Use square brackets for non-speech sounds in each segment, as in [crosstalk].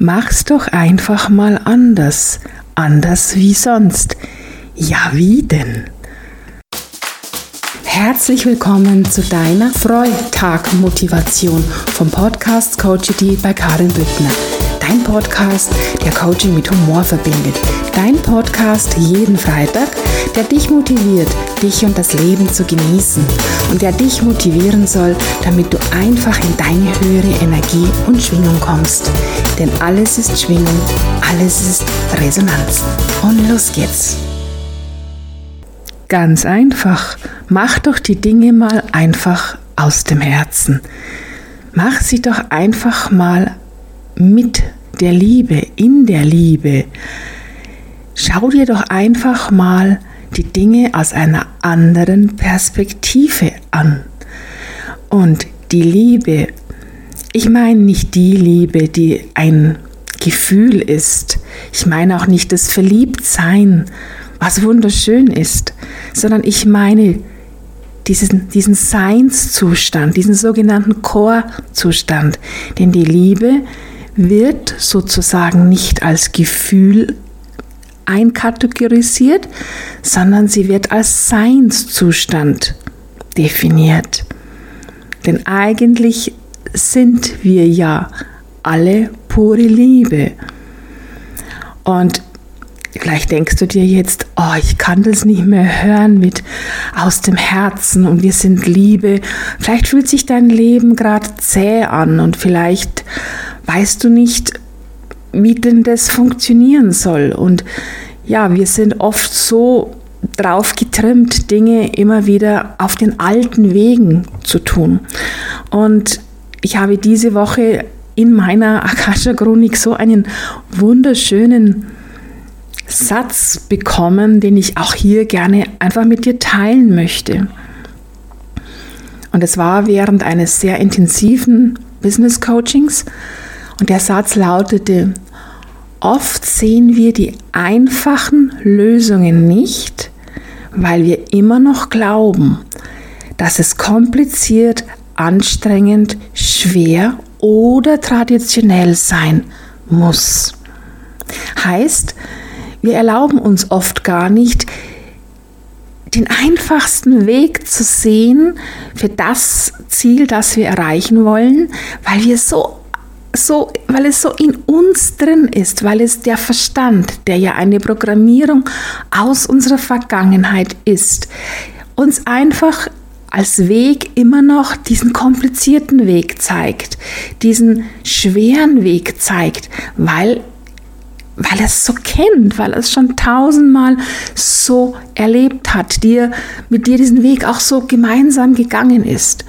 Mach's doch einfach mal anders. Anders wie sonst. Ja, wie denn? Herzlich willkommen zu deiner Freitag-Motivation vom Podcast Coachity bei Karin Büttner. Dein Podcast, der Coaching mit Humor verbindet. Dein Podcast jeden Freitag, der dich motiviert, dich und das Leben zu genießen und der dich motivieren soll, damit du einfach in deine höhere Energie und Schwingung kommst. Denn alles ist Schwingung, alles ist Resonanz. Und los geht's. Ganz einfach. Mach doch die Dinge mal einfach aus dem Herzen. Mach sie doch einfach mal mit der Liebe, in der Liebe. Schau dir doch einfach mal die Dinge aus einer anderen Perspektive an. Und die Liebe, ich meine nicht die Liebe, die ein Gefühl ist. Ich meine auch nicht das Verliebtsein, was wunderschön ist, sondern ich meine diesen, diesen Seinszustand, diesen sogenannten Chorzustand. Denn die Liebe wird sozusagen nicht als Gefühl einkategorisiert, sondern sie wird als Seinszustand definiert. Denn eigentlich sind wir ja alle pure Liebe. Und Vielleicht denkst du dir jetzt, oh, ich kann das nicht mehr hören mit aus dem Herzen und wir sind Liebe. Vielleicht fühlt sich dein Leben gerade zäh an und vielleicht weißt du nicht, wie denn das funktionieren soll. Und ja, wir sind oft so drauf getrimmt, Dinge immer wieder auf den alten Wegen zu tun. Und ich habe diese Woche in meiner Akasha-Chronik so einen wunderschönen Satz bekommen, den ich auch hier gerne einfach mit dir teilen möchte. Und es war während eines sehr intensiven Business Coachings und der Satz lautete, oft sehen wir die einfachen Lösungen nicht, weil wir immer noch glauben, dass es kompliziert, anstrengend, schwer oder traditionell sein muss. Heißt, wir erlauben uns oft gar nicht, den einfachsten Weg zu sehen für das Ziel, das wir erreichen wollen, weil wir so so, weil es so in uns drin ist, weil es der Verstand, der ja eine Programmierung aus unserer Vergangenheit ist, uns einfach als Weg immer noch diesen komplizierten Weg zeigt, diesen schweren Weg zeigt, weil weil es so kennt, weil es schon tausendmal so erlebt hat, dir mit dir diesen Weg auch so gemeinsam gegangen ist.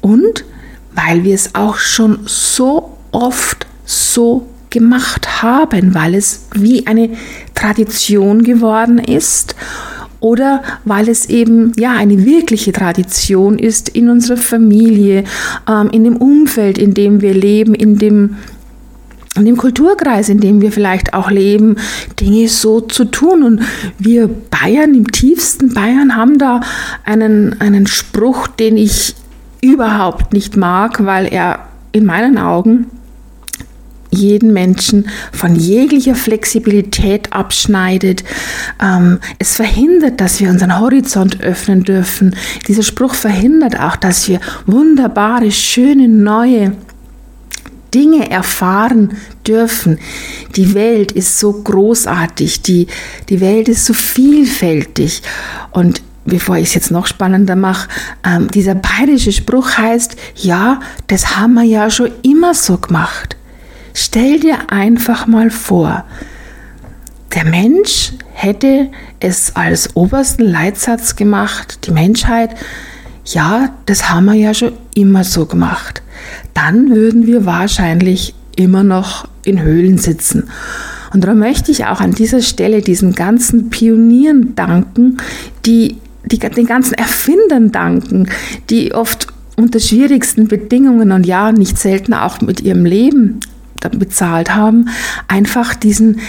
Und weil wir es auch schon so oft so gemacht haben, weil es wie eine Tradition geworden ist oder weil es eben ja eine wirkliche Tradition ist in unserer Familie, ähm, in dem Umfeld, in dem wir leben, in dem in dem Kulturkreis, in dem wir vielleicht auch leben, Dinge so zu tun. Und wir Bayern, im tiefsten Bayern, haben da einen, einen Spruch, den ich überhaupt nicht mag, weil er in meinen Augen jeden Menschen von jeglicher Flexibilität abschneidet. Ähm, es verhindert, dass wir unseren Horizont öffnen dürfen. Dieser Spruch verhindert auch, dass wir wunderbare, schöne, neue Dinge erfahren dürfen. Die Welt ist so großartig, die, die Welt ist so vielfältig. Und bevor ich es jetzt noch spannender mache, ähm, dieser bayerische Spruch heißt, ja, das haben wir ja schon immer so gemacht. Stell dir einfach mal vor, der Mensch hätte es als obersten Leitsatz gemacht, die Menschheit, ja, das haben wir ja schon immer so gemacht dann würden wir wahrscheinlich immer noch in Höhlen sitzen. Und da möchte ich auch an dieser Stelle diesen ganzen Pionieren danken, die, die den ganzen Erfindern danken, die oft unter schwierigsten Bedingungen und ja, nicht selten auch mit ihrem Leben bezahlt haben, einfach diesen,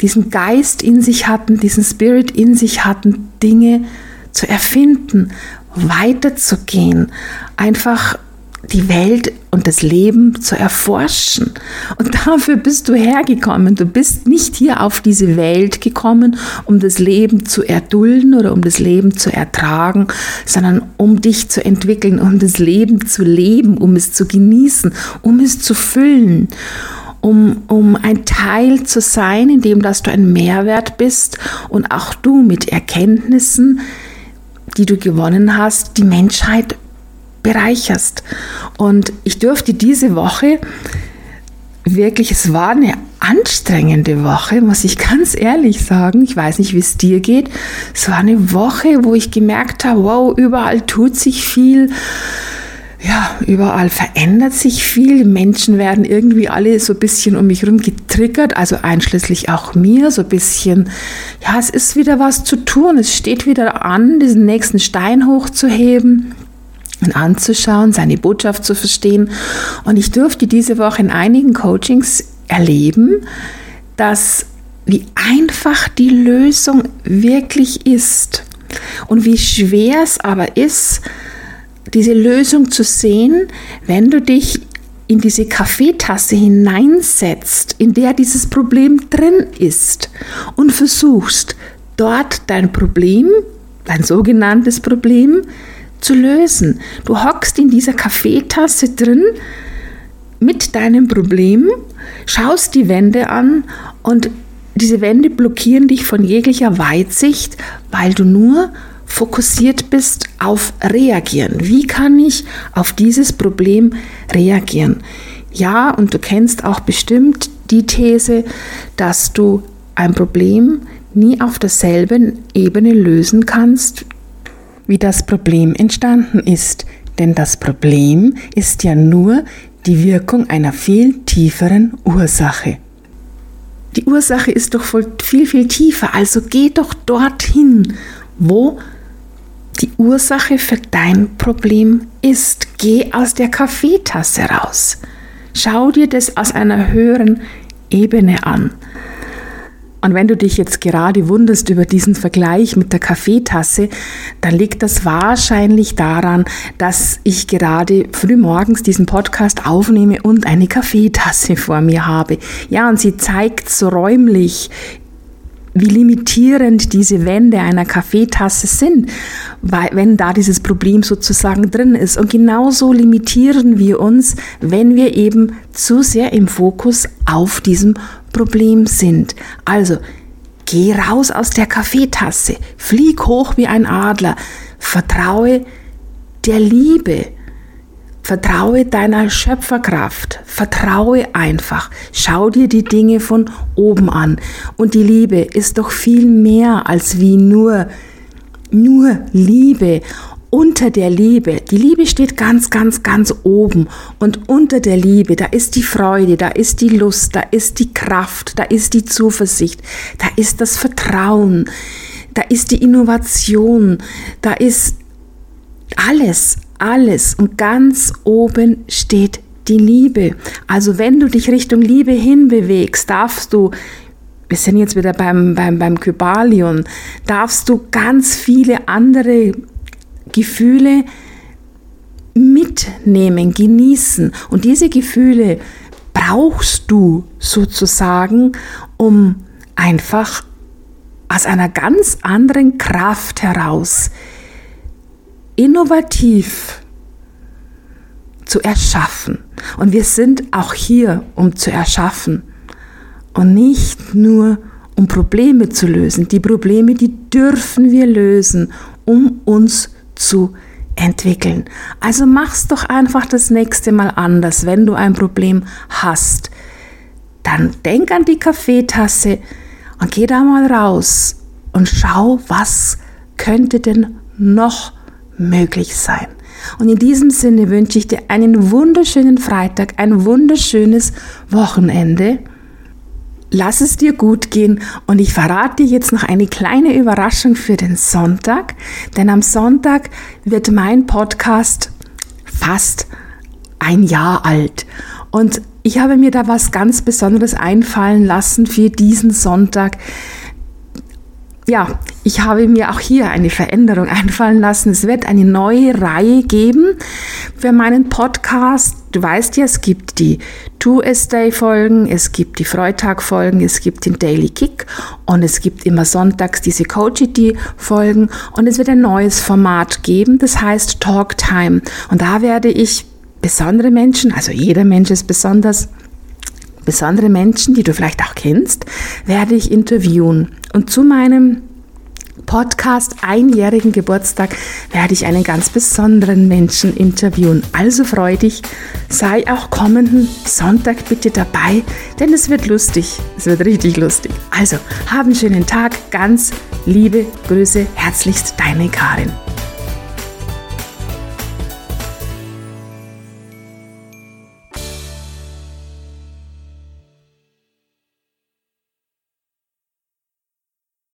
diesen Geist in sich hatten, diesen Spirit in sich hatten, Dinge zu erfinden, weiterzugehen, einfach die Welt und das Leben zu erforschen. Und dafür bist du hergekommen. Du bist nicht hier auf diese Welt gekommen, um das Leben zu erdulden oder um das Leben zu ertragen, sondern um dich zu entwickeln, um das Leben zu leben, um es zu genießen, um es zu füllen. Um, um ein Teil zu sein, in dem dass du ein Mehrwert bist und auch du mit Erkenntnissen, die du gewonnen hast, die Menschheit bereicherst. Und ich durfte diese Woche wirklich, es war eine anstrengende Woche, muss ich ganz ehrlich sagen. Ich weiß nicht, wie es dir geht. Es war eine Woche, wo ich gemerkt habe, wow, überall tut sich viel. Ja, überall verändert sich viel. Menschen werden irgendwie alle so ein bisschen um mich herum getriggert, also einschließlich auch mir, so ein bisschen, ja, es ist wieder was zu tun. Es steht wieder an, diesen nächsten Stein hochzuheben anzuschauen, seine Botschaft zu verstehen. Und ich durfte diese Woche in einigen Coachings erleben, dass wie einfach die Lösung wirklich ist und wie schwer es aber ist, diese Lösung zu sehen, wenn du dich in diese Kaffeetasse hineinsetzt, in der dieses Problem drin ist und versuchst, dort dein Problem, dein sogenanntes Problem, zu lösen. Du hockst in dieser Kaffeetasse drin mit deinem Problem, schaust die Wände an und diese Wände blockieren dich von jeglicher Weitsicht, weil du nur fokussiert bist auf reagieren. Wie kann ich auf dieses Problem reagieren? Ja, und du kennst auch bestimmt die These, dass du ein Problem nie auf derselben Ebene lösen kannst wie das Problem entstanden ist, denn das Problem ist ja nur die Wirkung einer viel tieferen Ursache. Die Ursache ist doch viel, viel tiefer, also geh doch dorthin, wo die Ursache für dein Problem ist. Geh aus der Kaffeetasse raus. Schau dir das aus einer höheren Ebene an. Und wenn du dich jetzt gerade wunderst über diesen Vergleich mit der Kaffeetasse, dann liegt das wahrscheinlich daran, dass ich gerade frühmorgens diesen Podcast aufnehme und eine Kaffeetasse [laughs] vor mir habe. Ja, und sie zeigt so räumlich, wie limitierend diese Wände einer Kaffeetasse sind, weil, wenn da dieses Problem sozusagen drin ist. Und genauso limitieren wir uns, wenn wir eben zu sehr im Fokus auf diesem Problem sind. Also, geh raus aus der Kaffeetasse, flieg hoch wie ein Adler, vertraue der Liebe, Vertraue deiner Schöpferkraft. Vertraue einfach. Schau dir die Dinge von oben an. Und die Liebe ist doch viel mehr als wie nur, nur Liebe. Unter der Liebe, die Liebe steht ganz, ganz, ganz oben. Und unter der Liebe, da ist die Freude, da ist die Lust, da ist die Kraft, da ist die Zuversicht, da ist das Vertrauen, da ist die Innovation, da ist alles, alles und ganz oben steht die Liebe. Also wenn du dich Richtung Liebe hinbewegst, darfst du, wir sind jetzt wieder beim, beim, beim Kybalion, darfst du ganz viele andere Gefühle mitnehmen, genießen. Und diese Gefühle brauchst du sozusagen, um einfach aus einer ganz anderen Kraft heraus innovativ zu erschaffen. Und wir sind auch hier, um zu erschaffen und nicht nur um Probleme zu lösen. Die Probleme, die dürfen wir lösen, um uns zu entwickeln. Also mach's doch einfach das nächste Mal anders, wenn du ein Problem hast. Dann denk an die Kaffeetasse und geh da mal raus und schau, was könnte denn noch möglich sein. Und in diesem Sinne wünsche ich dir einen wunderschönen Freitag, ein wunderschönes Wochenende. Lass es dir gut gehen und ich verrate dir jetzt noch eine kleine Überraschung für den Sonntag, denn am Sonntag wird mein Podcast fast ein Jahr alt und ich habe mir da was ganz Besonderes einfallen lassen für diesen Sonntag. Ja, ich habe mir auch hier eine Veränderung einfallen lassen. Es wird eine neue Reihe geben für meinen Podcast. Du weißt ja, es gibt die Two-A-Stay-Folgen, es gibt die Freitag-Folgen, es gibt den Daily Kick und es gibt immer sonntags diese Coachity-Folgen und es wird ein neues Format geben, das heißt Talk Time. Und da werde ich besondere Menschen, also jeder Mensch ist besonders, besondere Menschen, die du vielleicht auch kennst, werde ich interviewen. Und zu meinem Podcast einjährigen Geburtstag werde ich einen ganz besonderen Menschen interviewen. Also freu dich, sei auch kommenden Sonntag bitte dabei, denn es wird lustig. Es wird richtig lustig. Also, hab einen schönen Tag. Ganz liebe Grüße. Herzlichst deine Karin.